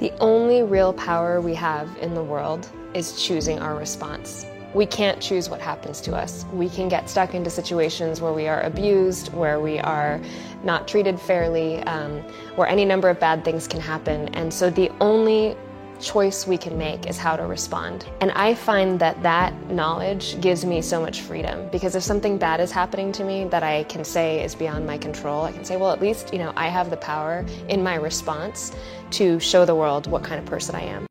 The only real power we have in the world is choosing our response. We can't choose what happens to us. We can get stuck into situations where we are abused, where we are not treated fairly, um, where any number of bad things can happen. And so the only choice we can make is how to respond. And I find that that knowledge gives me so much freedom because if something bad is happening to me that I can say is beyond my control, I can say, well, at least, you know, I have the power in my response to show the world what kind of person I am.